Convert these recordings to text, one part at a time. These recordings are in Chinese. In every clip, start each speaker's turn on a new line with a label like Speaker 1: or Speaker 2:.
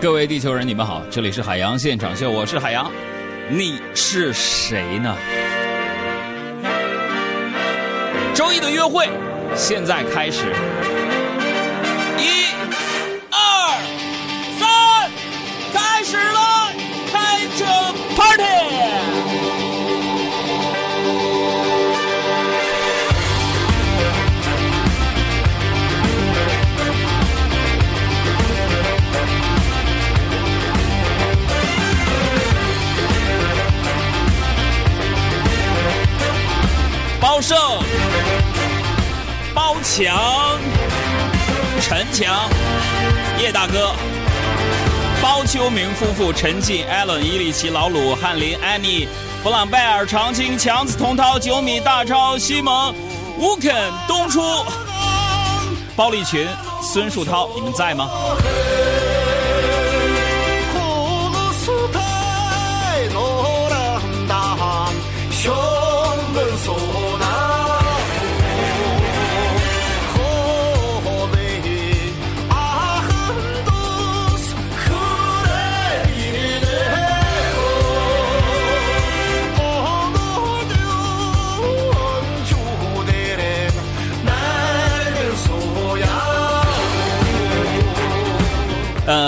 Speaker 1: 各位地球人，你们好，这里是海洋现场秀，我是海洋，你是谁呢？周一的约会，现在开始，强、陈强、叶大哥、包秋明夫妇、陈进、艾伦、伊里奇、老鲁、翰林、，Annie，、布朗贝尔、长青、强子、童涛、九米、大超、西蒙、吴肯、东初、包立群、孙树涛，你们在吗？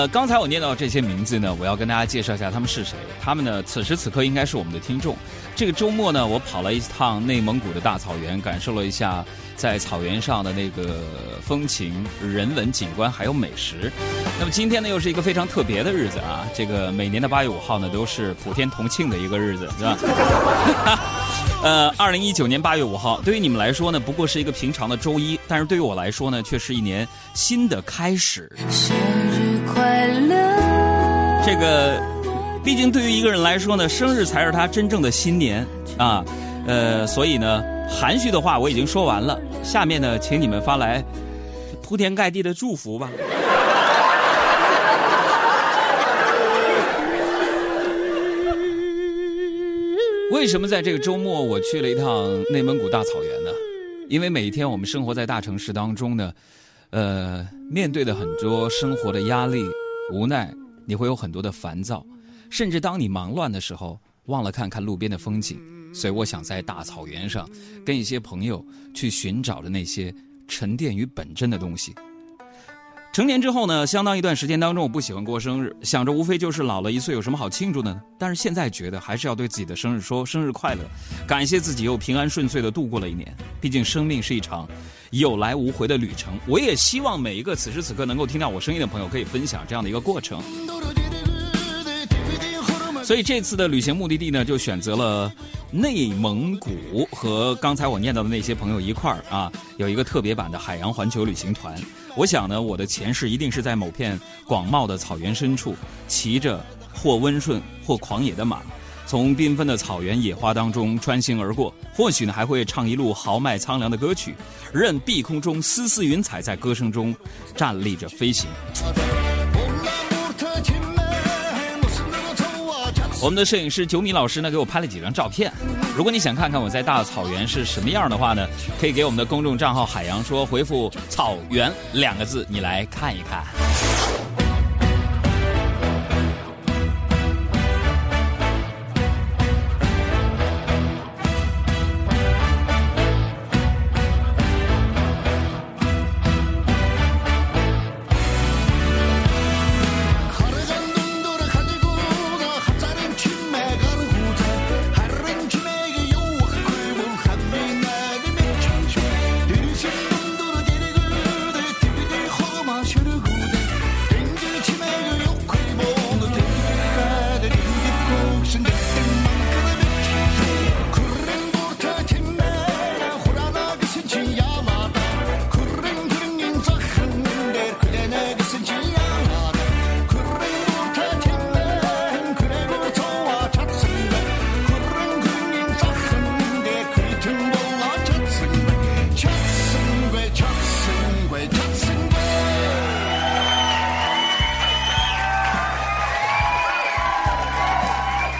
Speaker 1: 刚才我念到这些名字呢，我要跟大家介绍一下他们是谁。他们呢，此时此刻应该是我们的听众。这个周末呢，我跑了一趟内蒙古的大草原，感受了一下在草原上的那个风情、人文景观还有美食。那么今天呢，又是一个非常特别的日子啊！这个每年的八月五号呢，都是普天同庆的一个日子，是吧？呃，二零一九年八月五号，对于你们来说呢，不过是一个平常的周一，但是对于我来说呢，却是一年新的开始。
Speaker 2: 快乐！
Speaker 1: 这个，毕竟对于一个人来说呢，生日才是他真正的新年啊。呃，所以呢，含蓄的话我已经说完了，下面呢，请你们发来铺天盖地的祝福吧。为什么在这个周末我去了一趟内蒙古大草原呢？因为每一天我们生活在大城市当中呢，呃，面对的很多生活的压力、无奈，你会有很多的烦躁，甚至当你忙乱的时候，忘了看看路边的风景。所以我想在大草原上，跟一些朋友去寻找着那些沉淀于本真的东西。成年之后呢，相当一段时间当中，我不喜欢过生日，想着无非就是老了一岁，有什么好庆祝的呢？但是现在觉得还是要对自己的生日说生日快乐，感谢自己又平安顺遂的度过了一年。毕竟生命是一场有来无回的旅程。我也希望每一个此时此刻能够听到我声音的朋友，可以分享这样的一个过程。所以这次的旅行目的地呢，就选择了内蒙古，和刚才我念到的那些朋友一块儿啊，有一个特别版的海洋环球旅行团。我想呢，我的前世一定是在某片广袤的草原深处，骑着或温顺或狂野的马，从缤纷的草原野花当中穿行而过。或许呢，还会唱一路豪迈苍凉的歌曲，任碧空中丝丝云彩在歌声中站立着飞行。我们的摄影师九米老师呢，给我拍了几张照片。如果你想看看我在大草原是什么样的话呢，可以给我们的公众账号“海洋说”回复“草原”两个字，你来看一看。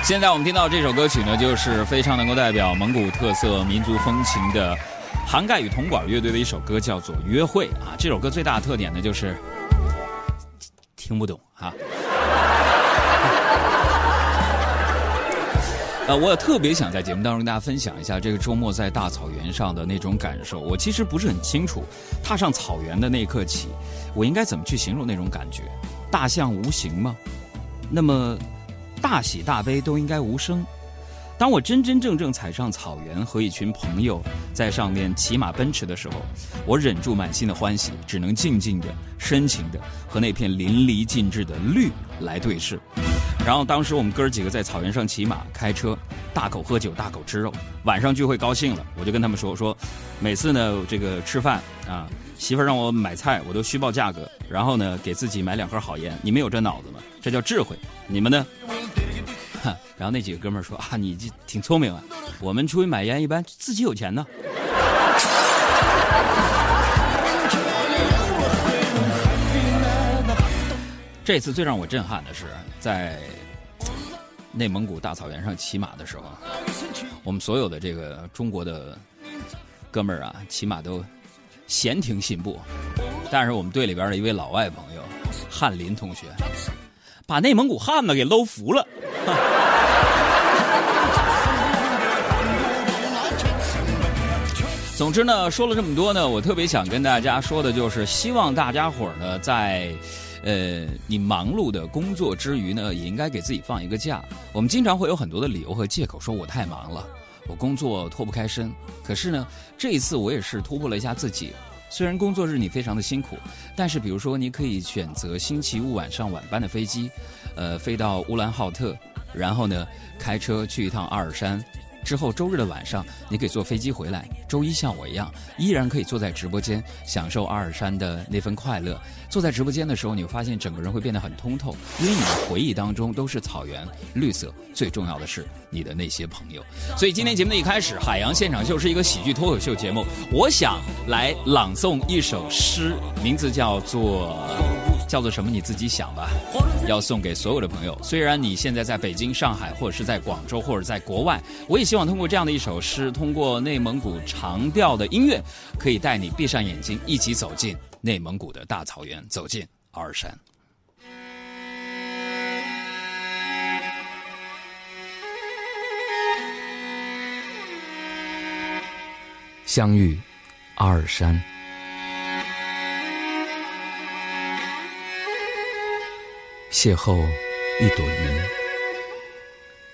Speaker 1: 现在我们听到这首歌曲呢，就是非常能够代表蒙古特色民族风情的，涵盖与铜管乐队的一首歌，叫做《约会》啊。这首歌最大的特点呢，就是 听不懂啊。呃，我也特别想在节目当中跟大家分享一下这个周末在大草原上的那种感受。我其实不是很清楚，踏上草原的那一刻起，我应该怎么去形容那种感觉？大象无形吗？那么。大喜大悲都应该无声。当我真真正正踩上草原，和一群朋友在上面骑马奔驰的时候，我忍住满心的欢喜，只能静静的、深情的和那片淋漓尽致的绿来对视。然后当时我们哥儿几个在草原上骑马、开车，大口喝酒、大口吃肉。晚上聚会高兴了，我就跟他们说说，每次呢这个吃饭啊，媳妇儿让我买菜，我都虚报价格，然后呢给自己买两盒好烟。你们有这脑子吗？这叫智慧。你们呢？然后那几个哥们儿说啊，你这挺聪明啊。我们出去买烟一般自己有钱呢。这次最让我震撼的是，在内蒙古大草原上骑马的时候，我们所有的这个中国的哥们儿啊，骑马都闲庭信步，但是我们队里边的一位老外朋友翰林同学，把内蒙古汉子给搂服了。总之呢，说了这么多呢，我特别想跟大家说的就是，希望大家伙儿呢，在呃你忙碌的工作之余呢，也应该给自己放一个假。我们经常会有很多的理由和借口，说我太忙了，我工作脱不开身。可是呢，这一次我也是突破了一下自己。虽然工作日你非常的辛苦，但是比如说你可以选择星期五晚上晚班的飞机，呃，飞到乌兰浩特，然后呢开车去一趟阿尔山。之后周日的晚上，你可以坐飞机回来。周一像我一样，依然可以坐在直播间享受阿尔山的那份快乐。坐在直播间的时候，你会发现整个人会变得很通透，因为你的回忆当中都是草原、绿色。最重要的是你的那些朋友。所以今天节目的一开始，海洋现场秀是一个喜剧脱口秀节目。我想来朗诵一首诗，名字叫做。叫做什么？你自己想吧。要送给所有的朋友。虽然你现在在北京、上海，或者是在广州，或者在国外，我也希望通过这样的一首诗，通过内蒙古长调的音乐，可以带你闭上眼睛，一起走进内蒙古的大草原，走进阿尔山。相遇，阿尔山。邂逅一朵云，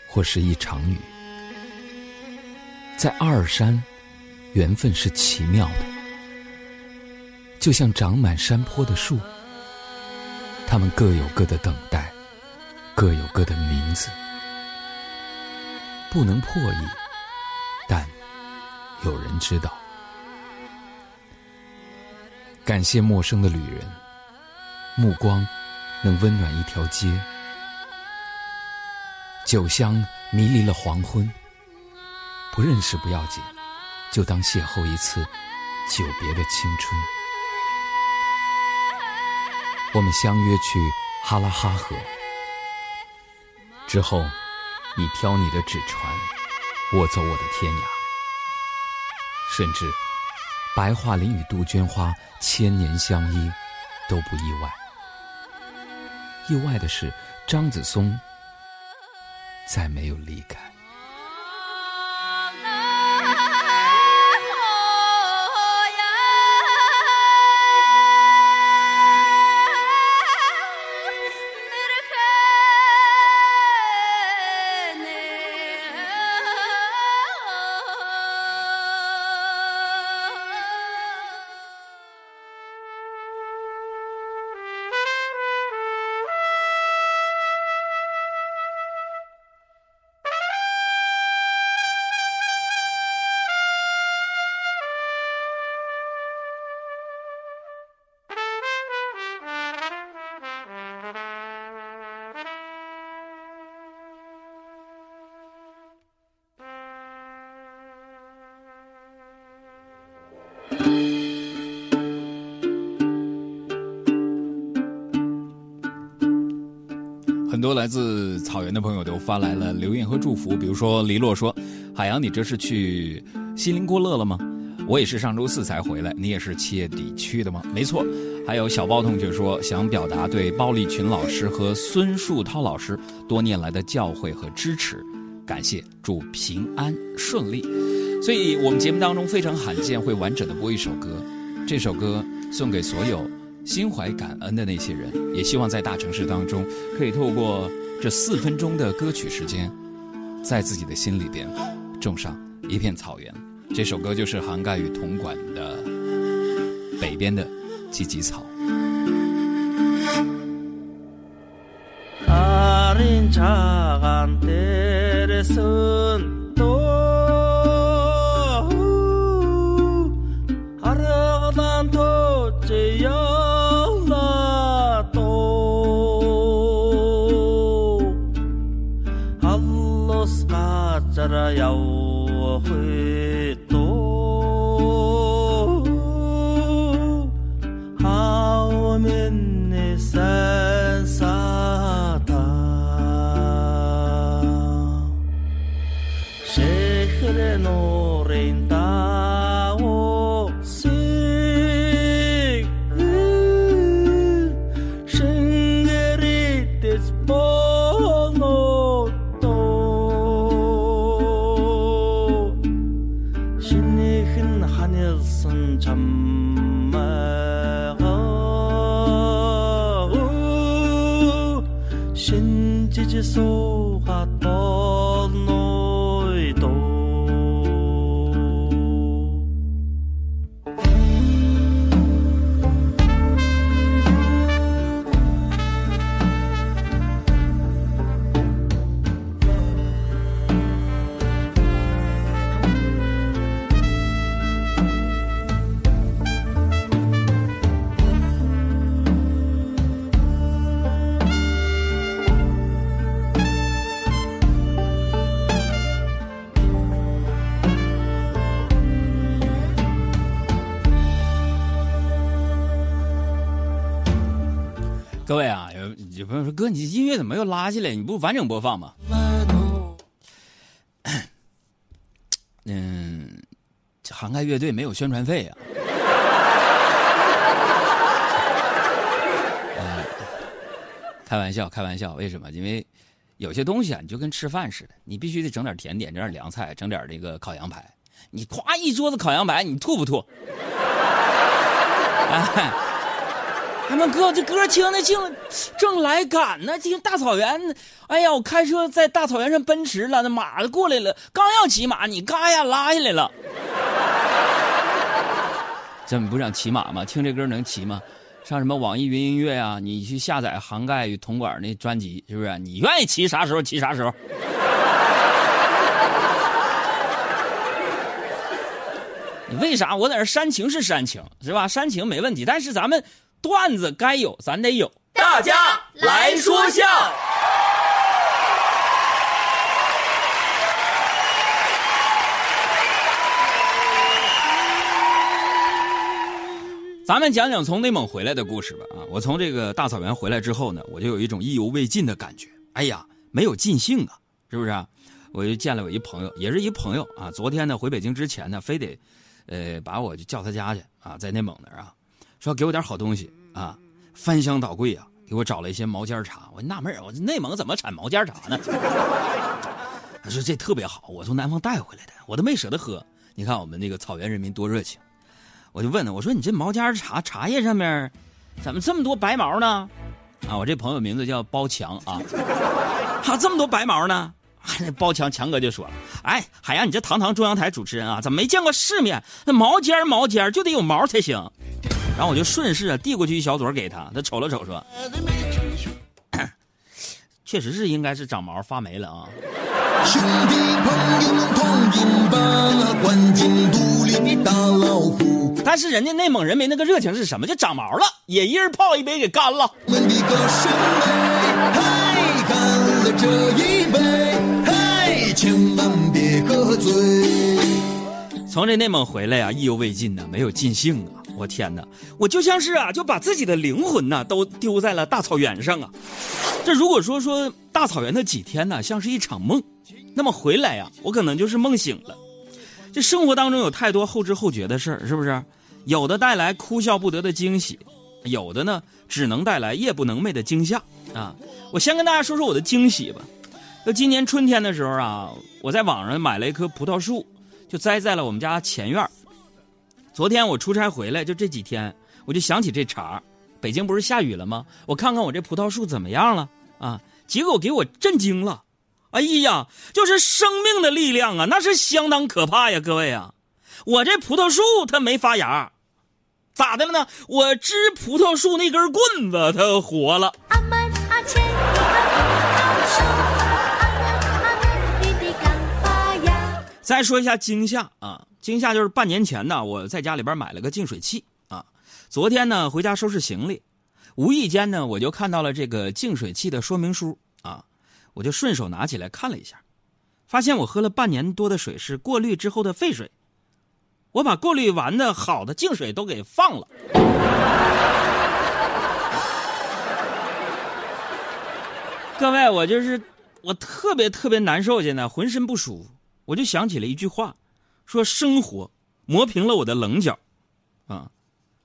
Speaker 1: 或是一场雨，在阿尔山，缘分是奇妙的，就像长满山坡的树，它们各有各的等待，各有各的名字，不能破译，但有人知道。感谢陌生的旅人，目光。能温暖一条街，酒香迷离了黄昏。不认识不要紧，就当邂逅一次久别的青春。我们相约去哈拉哈河，之后你挑你的纸船，我走我的天涯。甚至白桦林与杜鹃花千年相依，都不意外。意外的是，张子松再没有离开。很多来自草原的朋友都发来了留言和祝福，比如说黎洛说：“海洋，你这是去锡林郭勒了吗？我也是上周四才回来，你也是七月底去的吗？没错。还有小包同学说，想表达对包立群老师和孙树涛老师多年来的教诲和支持，感谢，祝平安顺利。所以我们节目当中非常罕见会完整的播一首歌，这首歌送给所有心怀感恩的那些人，也希望在大城市当中可以透过这四分钟的歌曲时间，在自己的心里边种上一片草原。这首歌就是涵盖与铜管的北边的芨芨草。
Speaker 3: 아 just
Speaker 1: so 位啊，有有朋友说哥，你音乐怎么又拉下来？你不完整播放吗？嗯，这杭盖乐队没有宣传费啊。开玩笑，开玩笑，为什么？因为有些东西啊，你就跟吃饭似的，你必须得整点甜点，整点凉菜，整点这个烤羊排。你夸一桌子烤羊排，你吐不吐？哎。他们哥，这歌听的正正来赶呢，听大草原。哎呀，我开车在大草原上奔驰了，那马过来了，刚要骑马，你嘎呀拉下来了。这不想骑马吗？听这歌能骑吗？上什么网易云音乐啊、你去下载杭盖与铜管那专辑，是不是？你愿意骑啥时候骑啥时候。你为啥？我在这煽情是煽情，是吧？煽情没问题，但是咱们。段子该有，咱得有。
Speaker 3: 大家来说笑。
Speaker 1: 咱们讲讲从内蒙回来的故事吧。啊，我从这个大草原回来之后呢，我就有一种意犹未尽的感觉。哎呀，没有尽兴啊，是不是、啊？我就见了我一朋友，也是一朋友啊。昨天呢，回北京之前呢，非得，呃，把我就叫他家去啊，在内蒙那儿啊，说给我点好东西。啊，翻箱倒柜啊，给我找了一些毛尖茶。我纳闷我这内蒙怎么产毛尖茶呢？他说这特别好，我从南方带回来的，我都没舍得喝。你看我们那个草原人民多热情。我就问他，我说你这毛尖茶茶叶上面怎么这么多白毛呢？啊，我这朋友名字叫包强啊，还、啊、这么多白毛呢？那包强强哥就说了，哎，海洋，你这堂堂中央台主持人啊，怎么没见过世面？那毛尖毛尖就得有毛才行。然后我就顺势啊递过去一小撮给他，他瞅了瞅说：“确实是应该是长毛发霉了啊。”兄弟朋友们同饮吧，关进肚里的大老虎。但是人家内蒙人民那个热情是什么？就长毛了，也一人泡一杯给干了。我们的歌声哎，干了这一杯，嘿，千万别喝醉。从这内蒙回来啊，意犹未尽呢，没有尽兴啊。我天哪！我就像是啊，就把自己的灵魂呐都丢在了大草原上啊。这如果说说大草原的几天呢，像是一场梦，那么回来呀，我可能就是梦醒了。这生活当中有太多后知后觉的事儿，是不是？有的带来哭笑不得的惊喜，有的呢只能带来夜不能寐的惊吓啊。我先跟大家说说我的惊喜吧。就今年春天的时候啊，我在网上买了一棵葡萄树，就栽在了我们家前院昨天我出差回来，就这几天，我就想起这茬儿北京不是下雨了吗？我看看我这葡萄树怎么样了啊？结果给我震惊了。哎呀，就是生命的力量啊，那是相当可怕呀，各位啊！我这葡萄树它没发芽，咋的了呢？我支葡萄树那根棍子它活了。再说一下惊吓啊，惊吓就是半年前呢，我在家里边买了个净水器啊。昨天呢回家收拾行李，无意间呢我就看到了这个净水器的说明书啊，我就顺手拿起来看了一下，发现我喝了半年多的水是过滤之后的废水，我把过滤完的好的净水都给放了。各位，我就是我特别特别难受，现在浑身不舒服。我就想起了一句话，说生活磨平了我的棱角，啊，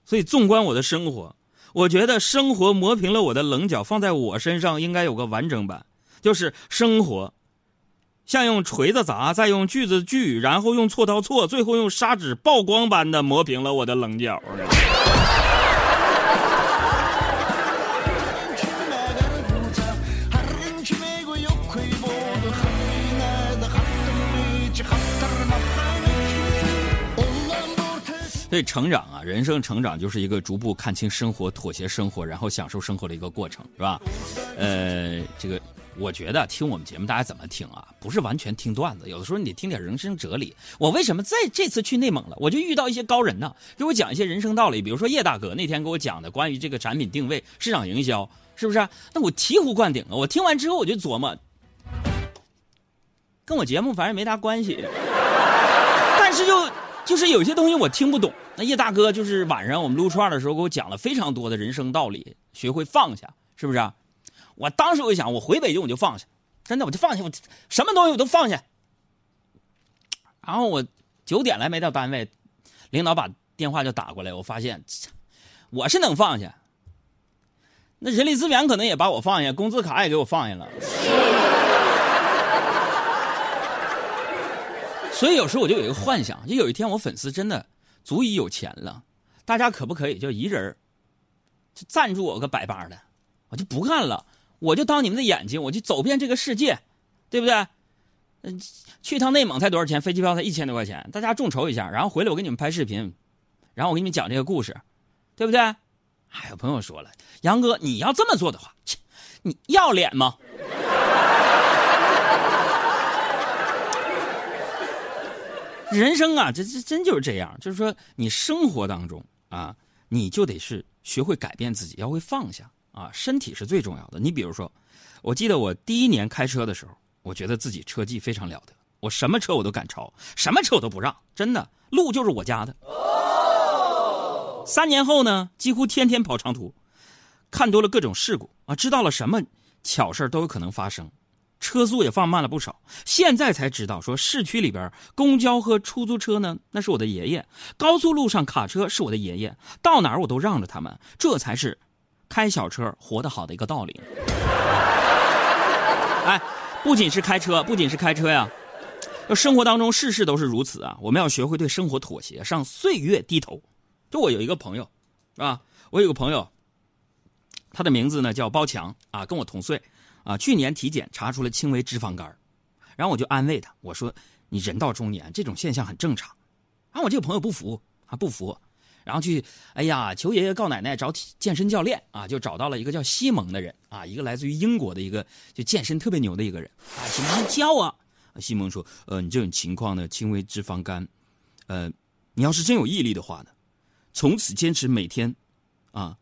Speaker 1: 所以纵观我的生活，我觉得生活磨平了我的棱角，放在我身上应该有个完整版，就是生活像用锤子砸，再用锯子锯，然后用锉刀锉，最后用砂纸曝光般的磨平了我的棱角。所以成长啊，人生成长就是一个逐步看清生活、妥协生活，然后享受生活的一个过程，是吧？呃，这个我觉得听我们节目大家怎么听啊？不是完全听段子，有的时候你得听点人生哲理。我为什么在这次去内蒙了，我就遇到一些高人呢，给我讲一些人生道理。比如说叶大哥那天给我讲的关于这个产品定位、市场营销，是不是？那我醍醐灌顶啊！我听完之后我就琢磨，跟我节目反正没啥关系，但是就。就是有些东西我听不懂，那叶大哥就是晚上我们撸串的时候给我讲了非常多的人生道理，学会放下，是不是？啊我当时我就想，我回北京我就放下，真的我就放下，我什么东西我都放下。然后我九点来没到单位，领导把电话就打过来，我发现我是能放下，那人力资源可能也把我放下，工资卡也给我放下了。所以有时候我就有一个幻想，就有一天我粉丝真的足以有钱了，大家可不可以就一人就赞助我个百八的，我就不干了，我就当你们的眼睛，我就走遍这个世界，对不对？嗯，去趟内蒙才多少钱？飞机票才一千多块钱，大家众筹一下，然后回来我给你们拍视频，然后我给你们讲这个故事，对不对？还有朋友说了，杨哥你要这么做的话，切，你要脸吗？人生啊，这这真就是这样，就是说你生活当中啊，你就得是学会改变自己，要会放下啊，身体是最重要的。你比如说，我记得我第一年开车的时候，我觉得自己车技非常了得，我什么车我都敢超，什么车我都不让，真的，路就是我家的。三年后呢，几乎天天跑长途，看多了各种事故啊，知道了什么巧事都有可能发生。车速也放慢了不少，现在才知道说市区里边公交和出租车呢，那是我的爷爷；高速路上卡车是我的爷爷，到哪儿我都让着他们，这才是开小车活得好的一个道理。哎，不仅是开车，不仅是开车呀，生活当中事事都是如此啊！我们要学会对生活妥协，向岁月低头。就我有一个朋友，是吧？我有个朋友，他的名字呢叫包强啊，跟我同岁。啊，去年体检查出了轻微脂肪肝，然后我就安慰他，我说：“你人到中年，这种现象很正常。”啊我这个朋友不服，啊不服，然后去，哎呀，求爷爷告奶奶找健身教练啊，就找到了一个叫西蒙的人啊，一个来自于英国的一个就健身特别牛的一个人啊，西蒙教我。西蒙说：“呃，你这种情况呢，轻微脂肪肝，呃，你要是真有毅力的话呢，从此坚持每天，啊，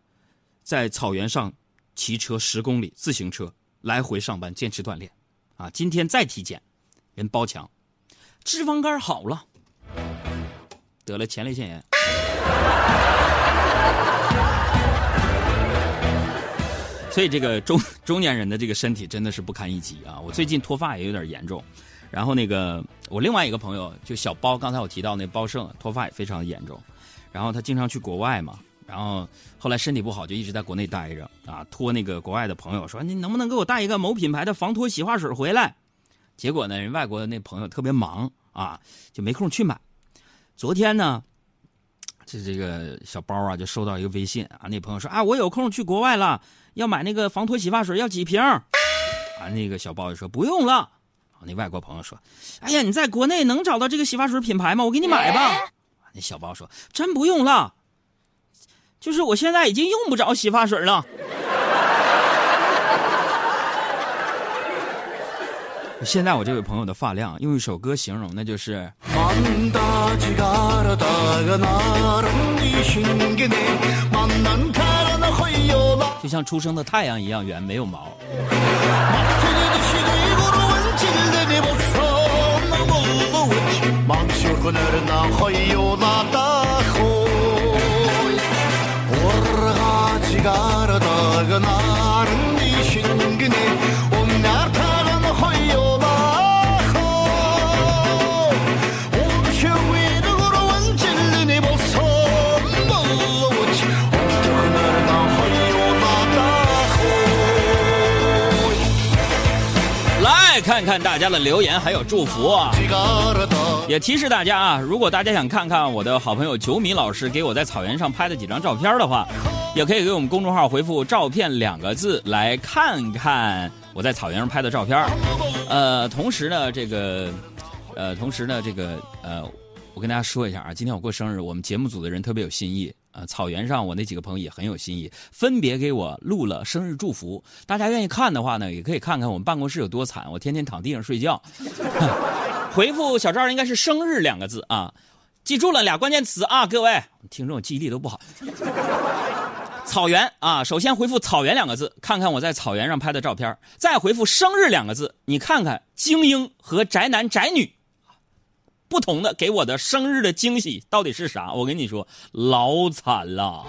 Speaker 1: 在草原上骑车十公里自行车。”来回上班，坚持锻炼，啊！今天再体检，人包强，脂肪肝好了，得了前列腺炎。所以这个中中年人的这个身体真的是不堪一击啊！我最近脱发也有点严重，然后那个我另外一个朋友就小包，刚才我提到那包胜脱发也非常严重，然后他经常去国外嘛。然后后来身体不好，就一直在国内待着啊。托那个国外的朋友说：“你能不能给我带一个某品牌的防脱洗发水回来？”结果呢，人外国的那朋友特别忙啊，就没空去买。昨天呢，这这个小包啊，就收到一个微信啊，那朋友说啊，我有空去国外了，要买那个防脱洗发水，要几瓶？啊，那个小包就说不用了。啊，那外国朋友说，哎呀，你在国内能找到这个洗发水品牌吗？我给你买吧。那小包说，真不用了，就是我现在已经用不着洗发水了。现在我这位朋友的发量，用一首歌形容，那就是就像出生的太阳一样圆，没有毛。Gardagnat 看大家的留言还有祝福啊。也提示大家啊如果大家想看看我的好朋友九米老师给我在草原上拍的几张照片的话也可以给我们公众号回复照片两个字来看看我在草原上拍的照片。呃同时呢这个呃同时呢这个呃我跟大家说一下啊今天我过生日我们节目组的人特别有心意。呃，草原上我那几个朋友也很有新意，分别给我录了生日祝福。大家愿意看的话呢，也可以看看我们办公室有多惨，我天天躺地上睡觉。回复小赵应该是“生日”两个字啊，记住了俩关键词啊，各位听众记忆力都不好。草原啊，首先回复“草原”两个字，看看我在草原上拍的照片，再回复“生日”两个字，你看看精英和宅男宅女不同的给我的生日的惊喜到底是啥？我跟你说，老惨了。